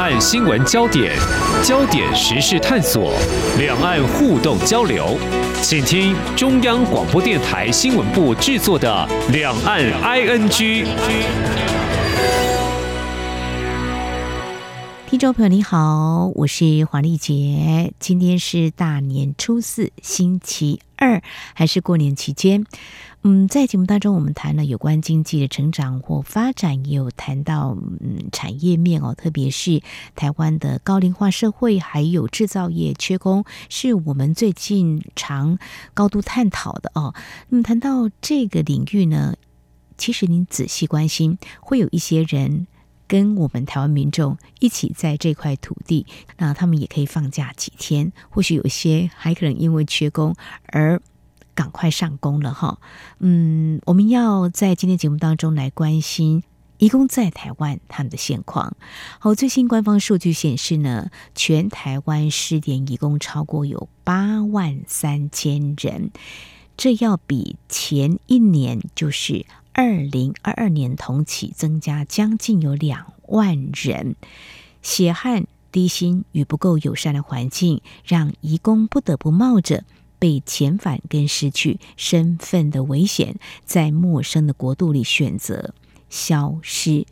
岸新闻焦点，焦点时事探索，两岸互动交流，请听中央广播电台新闻部制作的《两岸 ING》。听众朋友你好，我是黄丽杰，今天是大年初四，星期二，还是过年期间？嗯，在节目当中，我们谈了有关经济的成长或发展，也有谈到嗯产业面哦，特别是台湾的高龄化社会，还有制造业缺工，是我们最近常高度探讨的哦。那么谈到这个领域呢，其实您仔细关心，会有一些人跟我们台湾民众一起在这块土地，那他们也可以放假几天，或许有些还可能因为缺工而。赶快上工了哈，嗯，我们要在今天节目当中来关心移工在台湾他们的现况。好，最新官方数据显示呢，全台湾失联移工超过有八万三千人，这要比前一年，就是二零二二年同期增加将近有两万人。血汗、低薪与不够友善的环境，让移工不得不冒着。被遣返跟失去身份的危险，在陌生的国度里选择消失。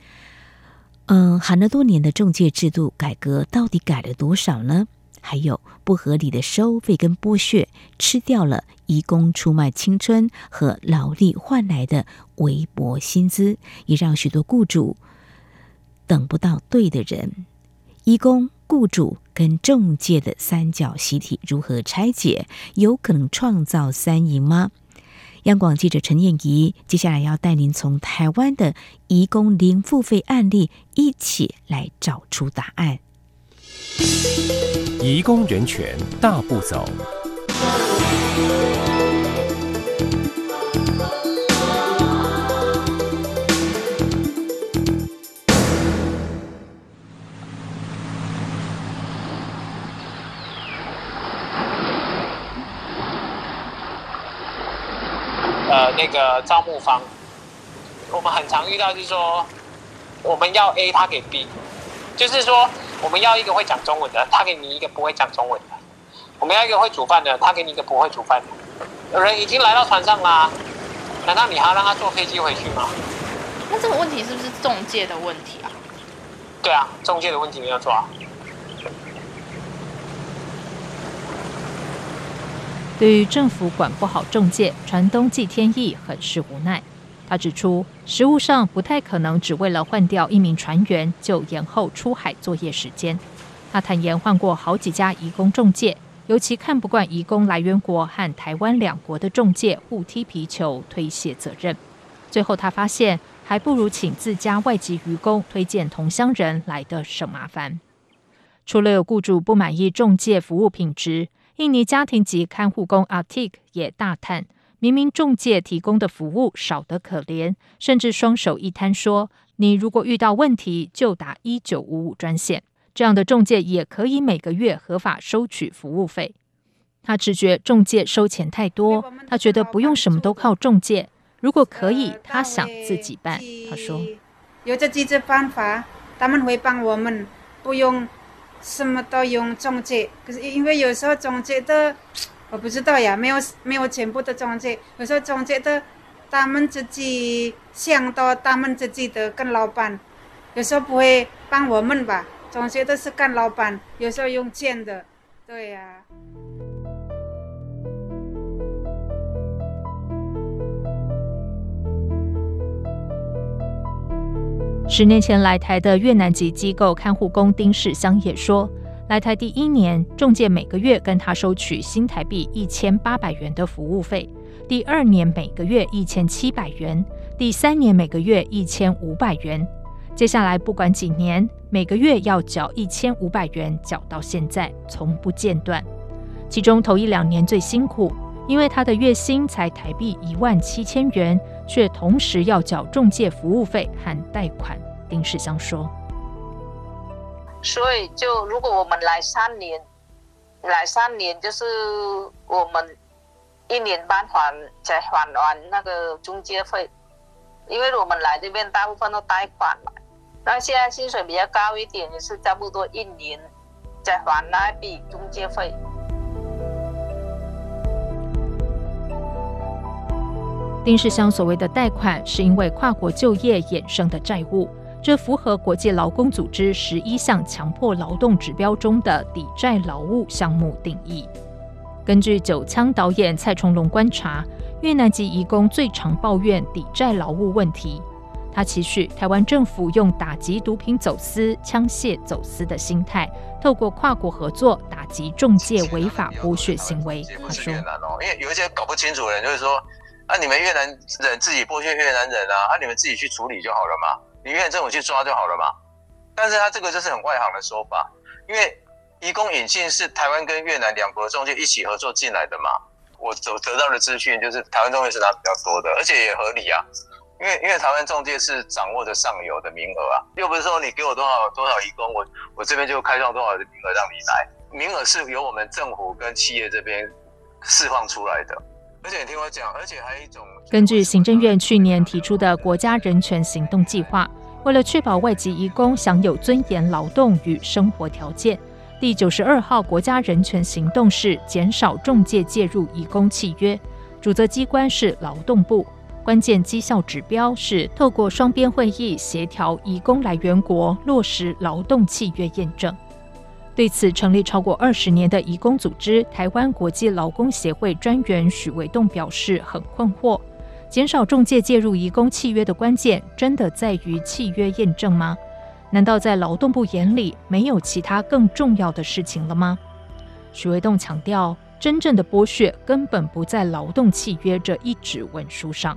嗯，喊了多年的中介制度改革，到底改了多少呢？还有不合理的收费跟剥削，吃掉了移工出卖青春和劳力换来的微薄薪资，也让许多雇主等不到对的人。移工。雇主跟仲介的三角习题如何拆解？有可能创造三赢吗？央广记者陈燕仪接下来要带您从台湾的移工零付费案例一起来找出答案。移工人权大步走。呃，那个招募方，我们很常遇到，就是说，我们要 A，他给 B，就是说，我们要一个会讲中文的，他给你一个不会讲中文的；我们要一个会煮饭的，他给你一个不会煮饭的。有人已经来到船上啦，难道你还要让他坐飞机回去吗？那这个问题是不是中介的问题啊？对啊，中介的问题没有错啊。对于政府管不好中介，船东季天意很是无奈。他指出，实务上不太可能只为了换掉一名船员就延后出海作业时间。他坦言换过好几家移工中介，尤其看不惯移工来源国和台湾两国的中介互踢皮球、推卸责任。最后他发现，还不如请自家外籍渔工推荐同乡人来的省麻烦。除了有雇主不满意中介服务品质。印尼家庭级看护工阿 Tik 也大叹：明明中介提供的服务少得可怜，甚至双手一摊说：“你如果遇到问题，就打一九五五专线。”这样的中介也可以每个月合法收取服务费。他直觉中介收钱太多，他觉得不用什么都靠中介。如果可以，他想自己办。他说：“有这几种方法，他们会帮我们，不用。”什么都用中介，可是因为有时候中介的我不知道呀，没有没有全部的中介，有时候中介的他们自己想到他们自己的跟老板，有时候不会帮我们吧，中介都是跟老板，有时候用钱的，对呀。十年前来台的越南籍机构看护工丁世香也说，来台第一年，中介每个月跟他收取新台币一千八百元的服务费；第二年每个月一千七百元；第三年每个月一千五百元；接下来不管几年，每个月要缴一千五百元，缴到现在从不间断。其中头一两年最辛苦，因为他的月薪才台币一万七千元。却同时要缴中介服务费和贷款，丁世香说：“所以，就如果我们来三年，来三年就是我们一年半还才还完那个中介费，因为我们来这边大部分都贷款嘛，那现在薪水比较高一点，也是差不多一年再还那一笔中介费。丁世香所谓的贷款，是因为跨国就业衍生的债务，这符合国际劳工组织十一项强迫劳动指标中的抵债劳务项目定义。根据九枪导演蔡崇隆观察，越南籍移工最常抱怨抵债劳务问题。他期许台湾政府用打击毒品走私、枪械走私的心态，透过跨国合作打击中介违法剥削行为。他说：“因为有一些搞不清楚的人，就是说。”啊！你们越南人自己剥削越南人啊！啊！你们自己去处理就好了嘛，你越南政府去抓就好了嘛。但是他这个就是很外行的说法，因为移工引进是台湾跟越南两国中介一起合作进来的嘛。我所得到的资讯就是台湾中介是拿比较多的，而且也合理啊。因为因为台湾中介是掌握着上游的名额啊，又不是说你给我多少多少移工，我我这边就开放多少的名额让你来，名额是由我们政府跟企业这边释放出来的。而且听我讲，而且还有一种，根据行政院去年提出的国家人权行动计划，为了确保外籍移工享有尊严劳动与生活条件，第九十二号国家人权行动是减少中介介入移工契约，主责机关是劳动部，关键绩效指标是透过双边会议协调移工来源国落实劳动契约验证。对此，成立超过二十年的移工组织台湾国际劳工协会专员许维栋表示很困惑：减少中介介入移工契约的关键，真的在于契约验证吗？难道在劳动部眼里没有其他更重要的事情了吗？许维栋强调，真正的剥削根本不在劳动契约这一纸文书上。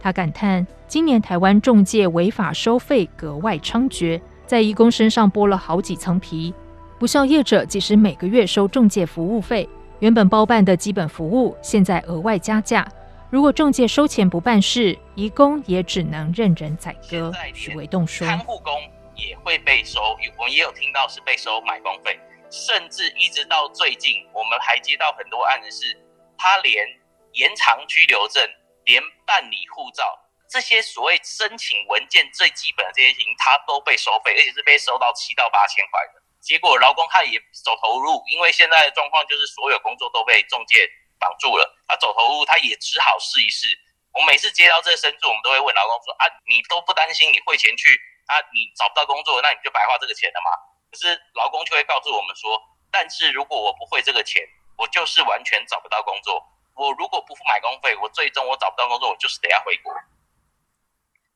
他感叹，今年台湾中介违法收费格外猖獗，在移工身上剥了好几层皮。不肖业者即使每个月收中介服务费，原本包办的基本服务，现在额外加价。如果中介收钱不办事，移工也只能任人宰割。许维栋说：“看护工也会被收，我们也有听到是被收买工费，甚至一直到最近，我们还接到很多案子是，他连延长居留证、连办理护照这些所谓申请文件最基本的这些事情，他都被收费，而且是被收到七到八千块的。”结果劳工他也走投无路，因为现在的状况就是所有工作都被中介绑住了，他走投无路，他也只好试一试。我每次接到这个申诉，我们都会问劳工说：啊，你都不担心你汇钱去啊，你找不到工作，那你就白花这个钱了嘛？可是劳工就会告诉我们说：但是如果我不汇这个钱，我就是完全找不到工作。我如果不付买工费，我最终我找不到工作，我就是得要回国。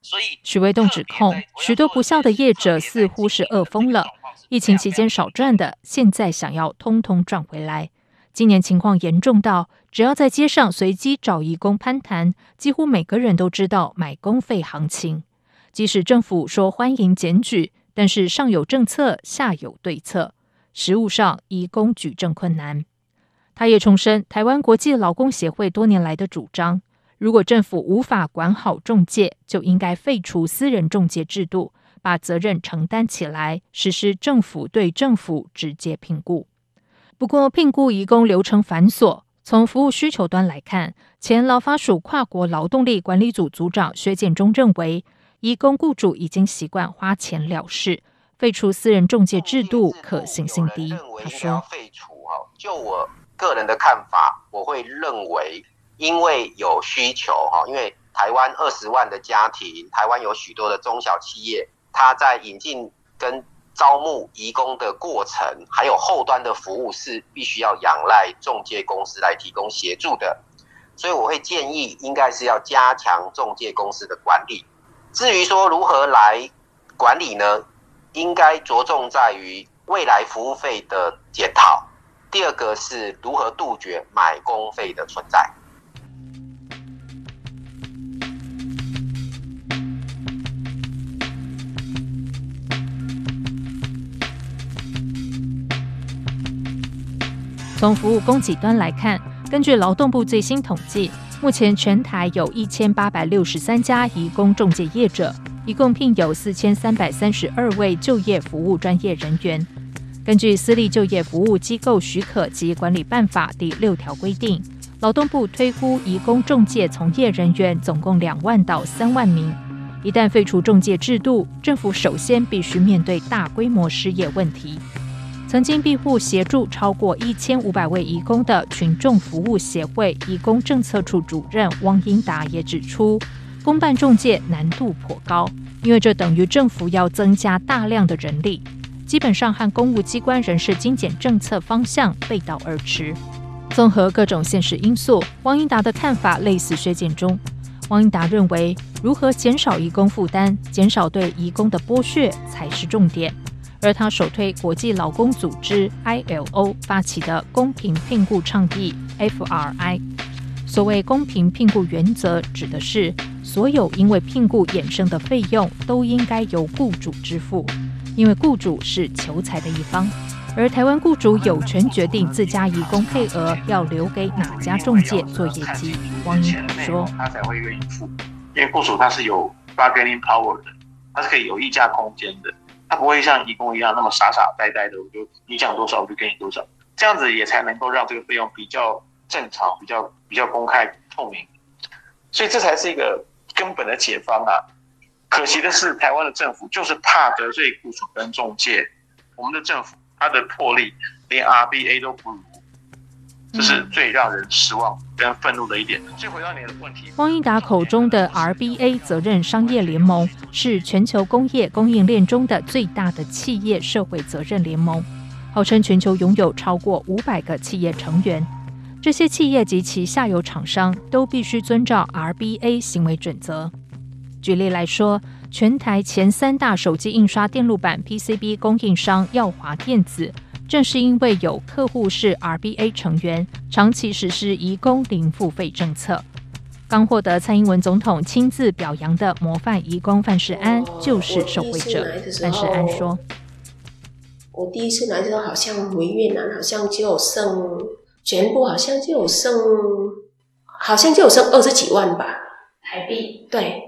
所以许维栋指控，许多不孝的业者似乎是饿疯了。疫情期间少赚的，现在想要通通赚回来。今年情况严重到，只要在街上随机找移工攀谈，几乎每个人都知道买工费行情。即使政府说欢迎检举，但是上有政策，下有对策，实务上移工举证困难。他也重申台湾国际劳工协会多年来的主张：如果政府无法管好中介，就应该废除私人中介制度。把责任承担起来，实施政府对政府直接评估。不过，聘雇移工流程繁琐。从服务需求端来看，前劳发署跨国劳动力管理组组长薛建忠认为，移工雇主已经习惯花钱了事，废除私人中介制度可行性低。他说：“废除哈，就我个人的看法，我会认为，因为有需求哈，因为台湾二十万的家庭，台湾有许多的中小企业。”他在引进跟招募移工的过程，还有后端的服务是必须要仰赖中介公司来提供协助的，所以我会建议应该是要加强中介公司的管理。至于说如何来管理呢？应该着重在于未来服务费的检讨。第二个是如何杜绝买工费的存在。从服务供给端来看，根据劳动部最新统计，目前全台有一千八百六十三家移工中介业者，一共聘有四千三百三十二位就业服务专业人员。根据《私立就业服务机构许可及管理办法》第六条规定，劳动部推估移工中介从业人员总共两万到三万名，一旦废除中介制度，政府首先必须面对大规模失业问题。曾经庇护协助超过一千五百位移工的群众服务协会移工政策处主任汪英达也指出，公办中介难度颇高，因为这等于政府要增加大量的人力，基本上和公务机关人事精简政策方向背道而驰。综合各种现实因素，汪英达的看法类似薛建中。汪英达认为，如何减少移工负担、减少对移工的剥削才是重点。而他首推国际劳工组织 ILO 发起的公平聘雇倡议 FRI。所谓公平聘雇原则，指的是所有因为聘雇衍生的费用都应该由雇主支付，因为雇主是求财的一方。而台湾雇主有权决定自家移工配额要留给哪家中介做业绩。汪英达说：“他才会愿意付，因为雇主他是有 bargaining power 的，他是可以有议价空间的。”他不会像义工一样那么傻傻呆呆的，我就你讲多少我就给你多少，这样子也才能够让这个费用比较正常、比较比较公开透明，所以这才是一个根本的解方啊！可惜的是，台湾的政府就是怕得罪雇主跟中介，我们的政府他的魄力连 RBA 都不如。这是最让人失望跟愤怒的一点。所以回到你的问题，汪英达口中的 RBA 责任商业联盟是全球工业供应链中的最大的企业社会责任联盟，号称全球拥有超过五百个企业成员。这些企业及其下游厂商都必须遵照 RBA 行为准则。举例来说，全台前三大手机印刷电路板 PCB 供应商耀华电子。正是因为有客户是 RBA 成员，长期实施移工零付费政策。刚获得蔡英文总统亲自表扬的模范移工范世安就是受惠者。范世安说：“我第一次来的时候，好像回越南，好像就有剩，全部好像就有剩，好像就有剩二十几万吧，台币。对，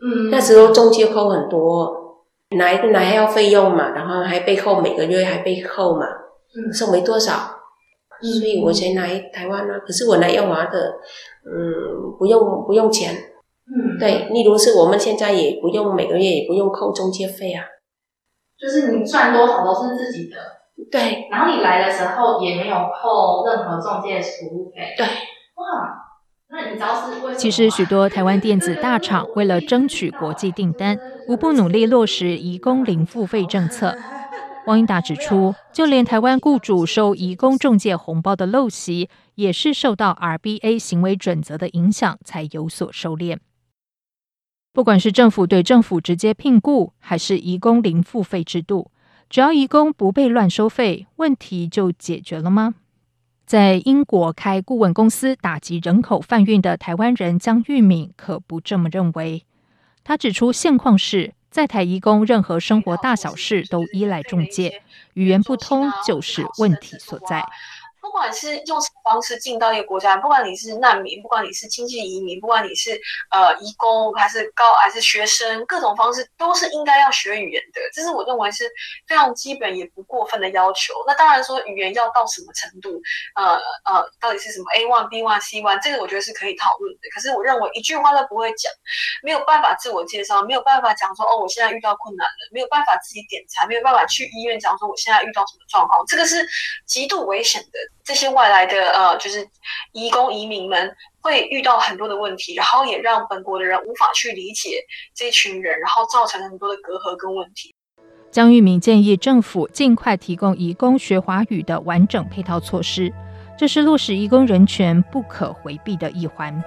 嗯，那时候中介扣很多。”来来还要费用嘛，然后还被扣，每个月还被扣嘛，嗯，剩没多少，嗯，所以我才来台湾啊。可是我来耀华的，嗯，不用不用钱，嗯，对，例如是我们现在也不用每个月也不用扣中介费啊，就是你赚多少都是自己的，对，然后你来的时候也没有扣任何中介服务费，对，哇。其实，许多台湾电子大厂为了争取国际订单，无不努力落实移工零付费政策。汪英达指出，就连台湾雇主收移工中介红包的陋习，也是受到 RBA 行为准则的影响才有所收敛。不管是政府对政府直接聘雇，还是移工零付费制度，只要移工不被乱收费，问题就解决了吗？在英国开顾问公司打击人口贩运的台湾人江玉敏可不这么认为。他指出，现况是在台移工任何生活大小事都依赖中介，语言不通就是问题所在。不管是用什么方式进到一个国家，不管你是难民，不管你是经济移民，不管你是呃移工还是高还是学生，各种方式都是应该要学语言的。这是我认为是非常基本也不过分的要求。那当然说语言要到什么程度，呃呃，到底是什么 A one B one C one，这个我觉得是可以讨论的。可是我认为一句话都不会讲，没有办法自我介绍，没有办法讲说哦，我现在遇到困难了，没有办法自己点餐，没有办法去医院讲说我现在遇到什么状况，这个是极度危险的。这些外来的呃，就是移工移民们会遇到很多的问题，然后也让本国的人无法去理解这群人，然后造成很多的隔阂跟问题。江玉敏建议政府尽快提供移工学华语的完整配套措施，这是落实移工人权不可回避的一环。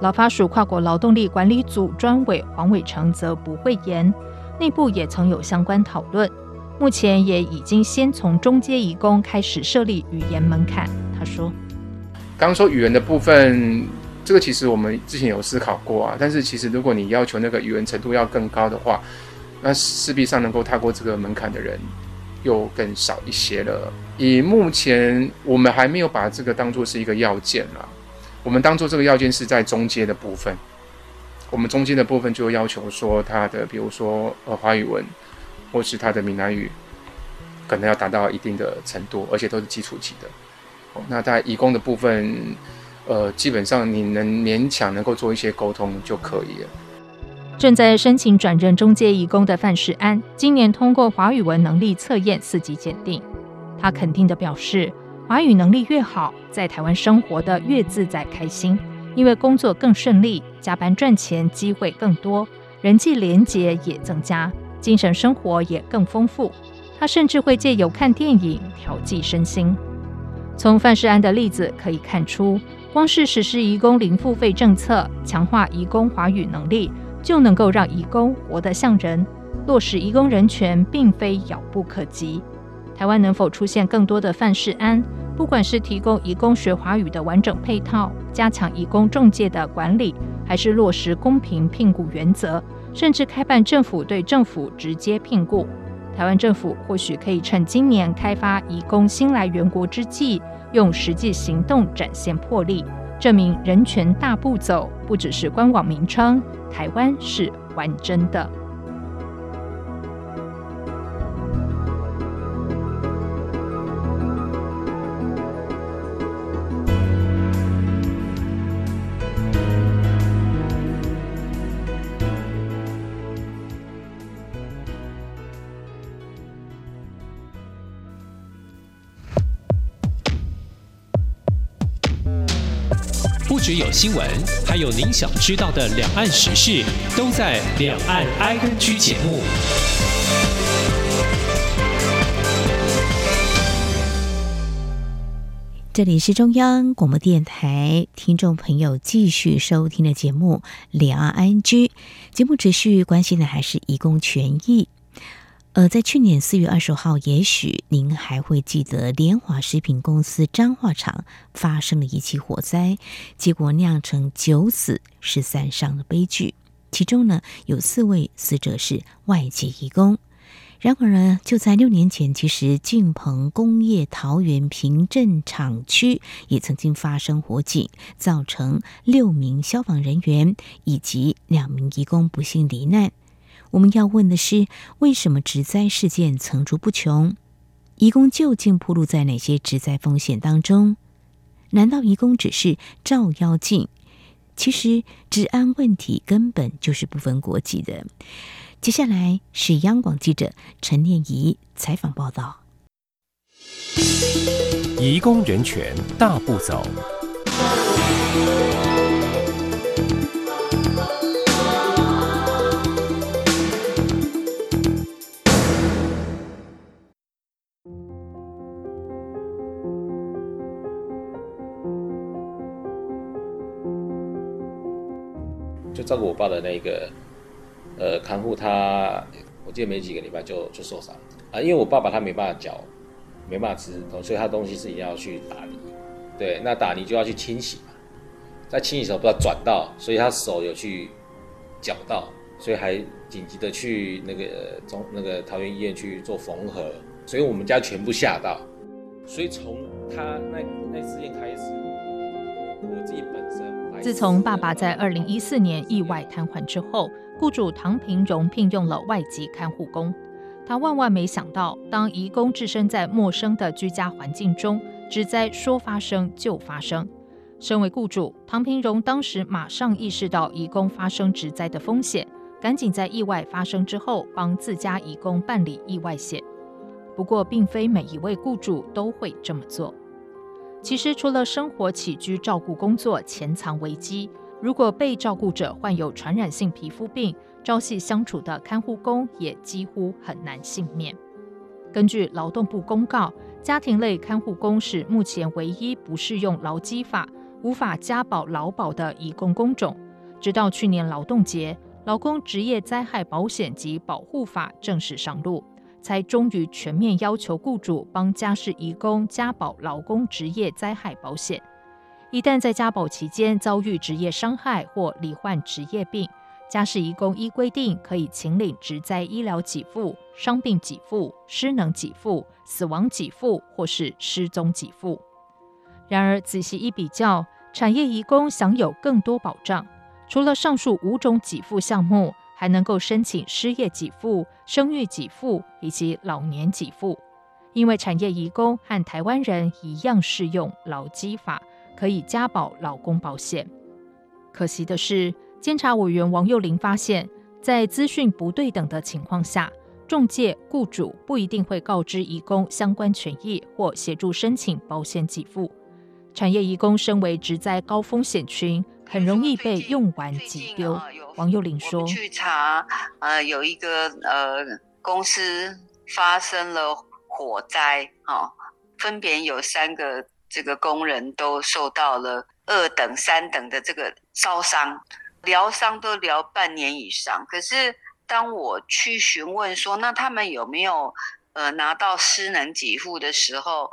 劳发署跨国劳动力管理组专委黄伟成则不讳言。内部也曾有相关讨论，目前也已经先从中阶移工开始设立语言门槛。他说：“刚说语言的部分，这个其实我们之前有思考过啊。但是其实如果你要求那个语言程度要更高的话，那势必上能够踏过这个门槛的人又更少一些了。以目前我们还没有把这个当做是一个要件啊，我们当做这个要件是在中阶的部分。”我们中间的部分就要求说，他的比如说呃华语文，或是他的闽南语，可能要达到一定的程度，而且都是基础级的。那在移工的部分，呃，基本上你能勉强能够做一些沟通就可以了。正在申请转任中介移工的范世安，今年通过华语文能力测验四级检定。他肯定的表示，华语能力越好，在台湾生活的越自在开心，因为工作更顺利，加班赚钱机会更多，人际连结也增加，精神生活也更丰富。他甚至会借由看电影调剂身心。从范世安的例子可以看出，光是实施移工零付费政策，强化移工华语能力。就能够让移工活得像人，落实移工人权，并非遥不可及。台湾能否出现更多的范世安？不管是提供移工学华语的完整配套，加强移工中介的管理，还是落实公平聘雇原则，甚至开办政府对政府直接聘雇，台湾政府或许可以趁今年开发移工新来源国之际，用实际行动展现魄力。证明人权大步走不只是官网名称，台湾是完整的。有新闻，还有您想知道的两岸时事，都在《两岸 ING》节目。这里是中央广播电台，听众朋友继续收听的节目《两岸 ING》节目，持续关心的还是移工权益。呃，在去年四月二十号，也许您还会记得联华食品公司彰化厂发生了一起火灾，结果酿成九死十三伤的悲剧。其中呢，有四位死者是外籍移工。然而呢，就在六年前，其实晋鹏工业桃园平镇厂区也曾经发生火警，造成六名消防人员以及两名移工不幸罹难。我们要问的是，为什么植灾事件层出不穷？移工究竟暴露在哪些植灾风险当中？难道移工只是照妖镜？其实，治安问题根本就是不分国籍的。接下来是央广记者陈念仪采访报道。移工人权大步走。照顾我爸的那个，呃，看护他，我记得没几个礼拜就就受伤啊，因为我爸爸他没办法嚼，没办法吃，所以他东西是一定要去打泥，对，那打泥就要去清洗嘛，在清洗的时候不知道转到，所以他手有去绞到，所以还紧急的去那个中那个桃园医院去做缝合，所以我们家全部吓到，所以从他那那事件开始，我自己本。自从爸爸在二零一四年意外瘫痪之后，雇主唐平荣聘用了外籍看护工。他万万没想到，当移工置身在陌生的居家环境中，职灾说发生就发生。身为雇主，唐平荣当时马上意识到移工发生职灾的风险，赶紧在意外发生之后帮自家移工办理意外险。不过，并非每一位雇主都会这么做。其实，除了生活起居照顾工作潜藏危机，如果被照顾者患有传染性皮肤病，朝夕相处的看护工也几乎很难幸免。根据劳动部公告，家庭类看护工是目前唯一不适用劳基法、无法加保劳保的移工工种。直到去年劳动节，劳工职业灾害保险及保护法正式上路。才终于全面要求雇主帮家事移工加保劳工职业灾害保险。一旦在家保期间遭遇职业伤害或罹患职业病，家事移工依规定可以请领职灾医疗给付、伤病给付、失能给付、死亡给付或是失踪给付。然而仔细一比较，产业移工享有更多保障，除了上述五种给付项目。还能够申请失业给付、生育给付以及老年给付，因为产业移工和台湾人一样适用劳基法，可以加保劳工保险。可惜的是，监察委员王幼玲发现，在资讯不对等的情况下，中介雇主不一定会告知移工相关权益或协助申请保险给付。产业移工身为职在高风险群，很容易被用完即丢。王幼玲说：“去查，呃，有一个呃公司发生了。”火灾啊，分别有三个这个工人都受到了二等、三等的这个烧伤，疗伤都疗半年以上。可是当我去询问说，那他们有没有呃拿到失能给付的时候，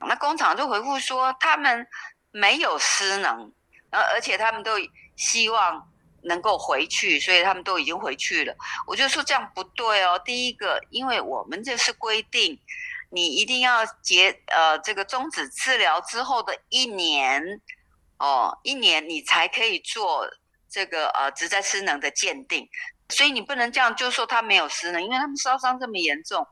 那工厂就回复说他们没有失能，而而且他们都希望能够回去，所以他们都已经回去了。我就说这样不对哦。第一个，因为我们这是规定。你一定要结呃这个终止治疗之后的一年哦，一年你才可以做这个呃职灾失能的鉴定，所以你不能这样就说他没有失能，因为他们烧伤这么严重，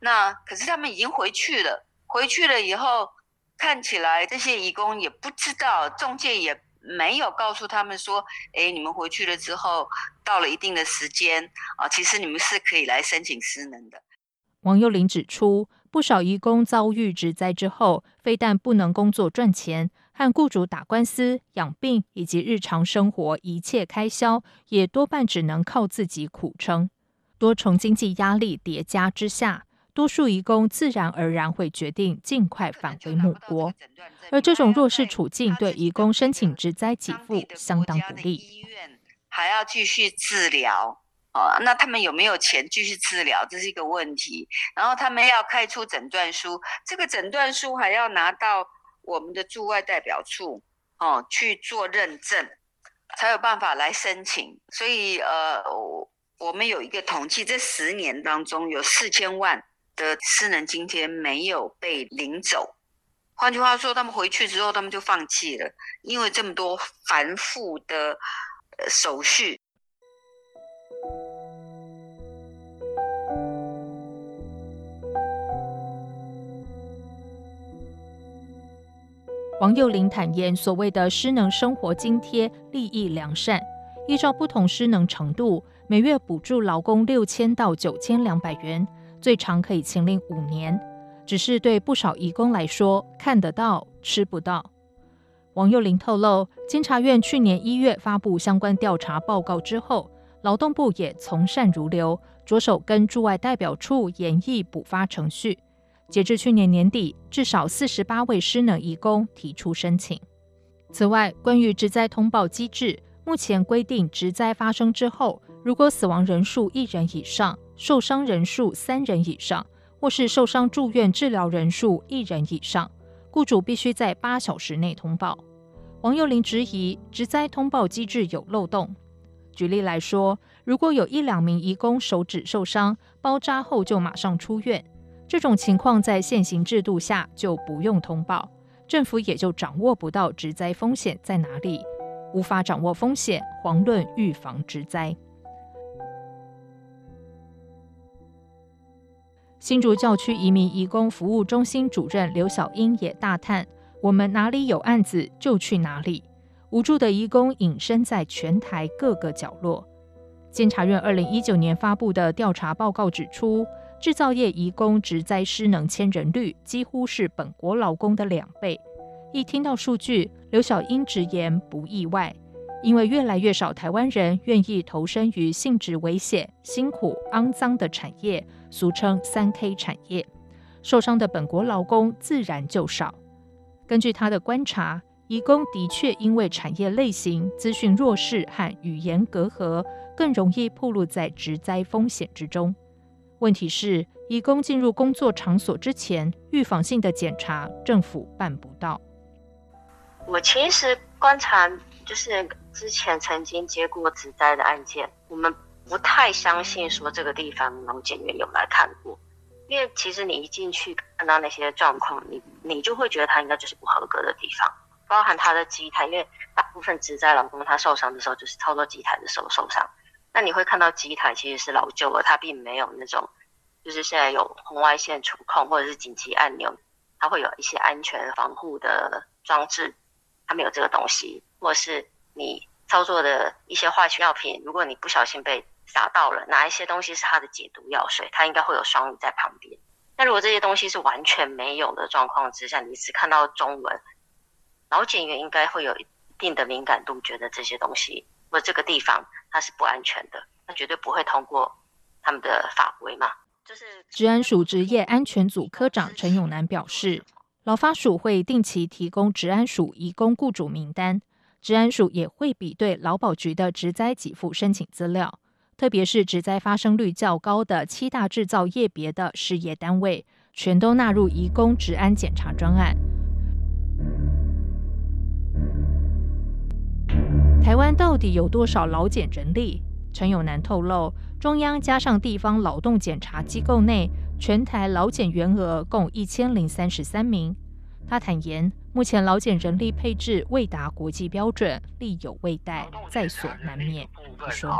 那可是他们已经回去了，回去了以后看起来这些义工也不知道，中介也没有告诉他们说，哎，你们回去了之后到了一定的时间啊，其实你们是可以来申请失能的。王幼玲指出。不少移工遭遇职灾之后，非但不能工作赚钱，和雇主打官司、养病以及日常生活一切开销，也多半只能靠自己苦撑。多重经济压力叠加之下，多数移工自然而然会决定尽快返回母国。而这种弱势处境，对移工申请职灾给付相当不利。医院还要继续治疗。哦，那他们有没有钱继续治疗？这是一个问题。然后他们要开出诊断书，这个诊断书还要拿到我们的驻外代表处哦去做认证，才有办法来申请。所以呃，我们有一个统计，这十年当中有四千万的失能津贴没有被领走。换句话说，他们回去之后，他们就放弃了，因为这么多繁复的手续。王幼玲坦言，所谓的失能生活津贴利益良善，依照不同失能程度，每月补助劳工六千到九千两百元，最长可以请领五年。只是对不少移工来说，看得到吃不到。王幼玲透露，监察院去年一月发布相关调查报告之后，劳动部也从善如流，着手跟驻外代表处研议补发程序。截至去年年底，至少四十八位失能移工提出申请。此外，关于职灾通报机制，目前规定，职灾发生之后，如果死亡人数一人以上，受伤人数三人以上，或是受伤住院治疗人数一人以上，雇主必须在八小时内通报。王幼玲质疑职灾通报机制有漏洞。举例来说，如果有一两名移工手指受伤，包扎后就马上出院。这种情况在现行制度下就不用通报，政府也就掌握不到职灾风险在哪里，无法掌握风险，遑论预防职灾。新竹教区移民移工服务中心主任刘小英也大叹：“我们哪里有案子就去哪里，无助的移工隐身在全台各个角落。”监察院二零一九年发布的调查报告指出，制造业移工职灾失能千人率几乎是本国劳工的两倍。一听到数据，刘小英直言不意外，因为越来越少台湾人愿意投身于性质危险、辛苦、肮脏的产业，俗称三 K 产业，受伤的本国劳工自然就少。根据他的观察，移工的确因为产业类型、资讯弱势和语言隔阂，更容易暴露在职灾风险之中。问题是，移工进入工作场所之前，预防性的检查政府办不到。我其实观察，就是之前曾经接过职灾的案件，我们不太相信说这个地方劳检员有来看过，因为其实你一进去看到那些状况，你你就会觉得他应该就是不合格的地方，包含他的机台，因为大部分职灾老公他受伤的时候就是操作机台的时候受伤。那你会看到机台其实是老旧了，它并没有那种就是现在有红外线触控或者是紧急按钮，它会有一些安全防护的装置，它没有这个东西，或者是你操作的一些化学药品，如果你不小心被洒到了，哪一些东西是它的解毒药水，它应该会有双语在旁边。那如果这些东西是完全没有的状况之下，你只看到中文，劳检员应该会有一定的敏感度，觉得这些东西或这个地方它是不安全的，那绝对不会通过他们的法规嘛。就是治安署职业安全组科长陈永南表示，劳发署会定期提供治安署移工雇主名单，治安署也会比对劳保局的职灾给付申请资料。特别是职灾发生率较高的七大制造业别的事业单位，全都纳入移工职安检查专案。台湾到底有多少劳检人力？陈永南透露，中央加上地方劳动检查机构内，全台劳检员额共一千零三十三名。他坦言，目前劳检人力配置未达国际标准，力有未逮，在所难免。他说。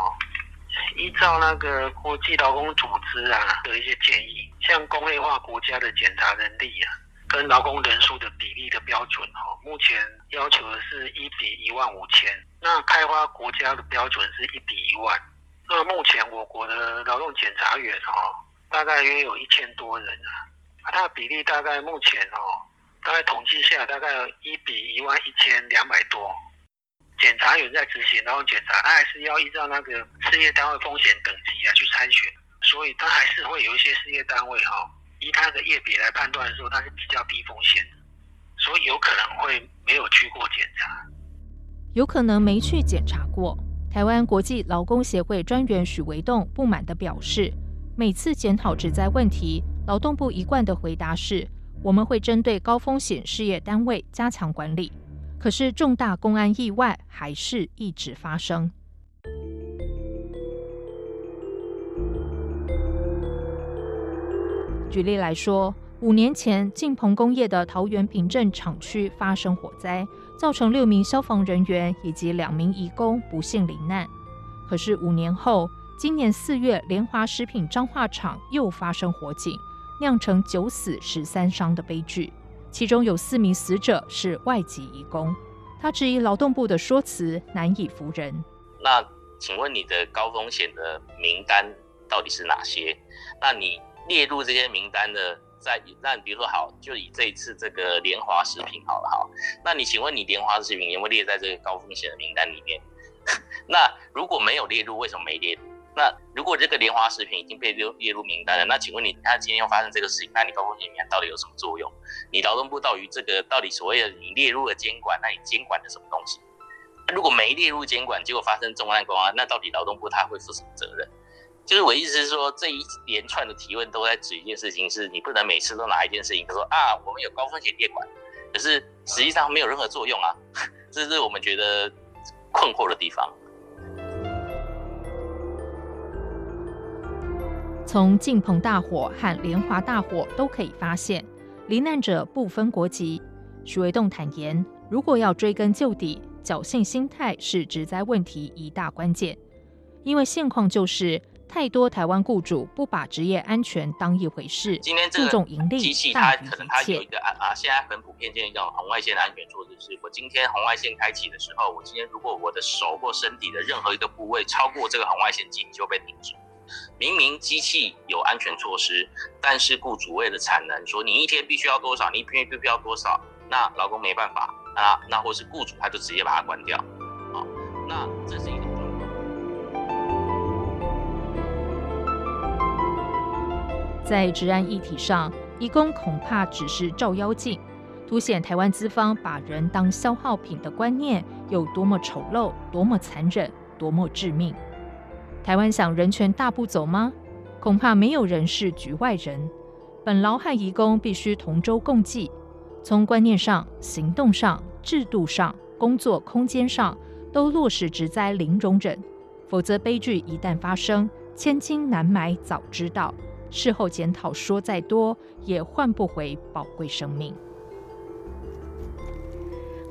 依照那个国际劳工组织啊的一些建议，像工业化国家的检查人力啊，跟劳工人数的比例的标准哈，目前要求的是一比一万五千。那开发国家的标准是一比一万。那目前我国的劳动检查员哈，大概约有一千多人啊，它的比例大概目前哦，大概统计下大概一比一万一千两百多。检查员在执行然后检查，他还是要依照那个事业单位风险等级啊去筛选，所以他还是会有一些事业单位哈，依他的业别来判断的时候，他是比较低风险的，所以有可能会没有去过检查，有可能没去检查过。台湾国际劳工协会专员许维栋不满地表示，每次检讨职灾问题，劳动部一贯的回答是，我们会针对高风险事业单位加强管理。可是重大公安意外还是一直发生。举例来说，五年前晋鹏工业的桃园平镇厂区发生火灾，造成六名消防人员以及两名移工不幸罹难。可是五年后，今年四月，联华食品彰化厂又发生火警，酿成九死十三伤的悲剧。其中有四名死者是外籍移工，他质疑劳动部的说辞难以服人。那请问你的高风险的名单到底是哪些？那你列入这些名单的，在那比如说好，就以这一次这个联华食品好了好，那你请问你联华食品有没有列在这个高风险的名单里面？那如果没有列入，为什么没列入？那如果这个莲花食品已经被列列入名单了，那请问你，他今天又发生这个事情，那你高风险名单到底有什么作用？你劳动部到底这个到底所谓的你列入了监管，那你监管的什么东西？如果没列入监管，结果发生重案公安，那到底劳动部他会负什么责任？就是我意思是说，这一连串的提问都在指一件事情，是你不能每次都拿一件事情，他说啊，我们有高风险列管，可是实际上没有任何作用啊，这是我们觉得困惑的地方。从晋鹏大火和莲华大火都可以发现，罹难者不分国籍。徐维栋坦言，如果要追根究底，侥幸心态是职灾问题一大关键。因为现况就是，太多台湾雇主不把职业安全当一回事，今天注重盈利，机器它可能它有一个啊啊，现在很普遍见一种红外线的安全措施，是我今天红外线开启的时候，我今天如果我的手或身体的任何一个部位超过这个红外线，机就被停止。明明机器有安全措施，但是雇主为了产能，说你一天必须要多少，你一天必须要多少，那劳工没办法啊，那或是雇主他就直接把它关掉，好，那这是一种状况。在职安议题上，移工恐怕只是照妖镜，凸显台湾资方把人当消耗品的观念有多么丑陋、多么残忍、多么致命。台湾想人权大步走吗？恐怕没有人是局外人。本劳和移工必须同舟共济，从观念上、行动上、制度上、工作空间上，都落实职灾零容忍。否则悲剧一旦发生，千金难买早知道。事后检讨说再多，也换不回宝贵生命。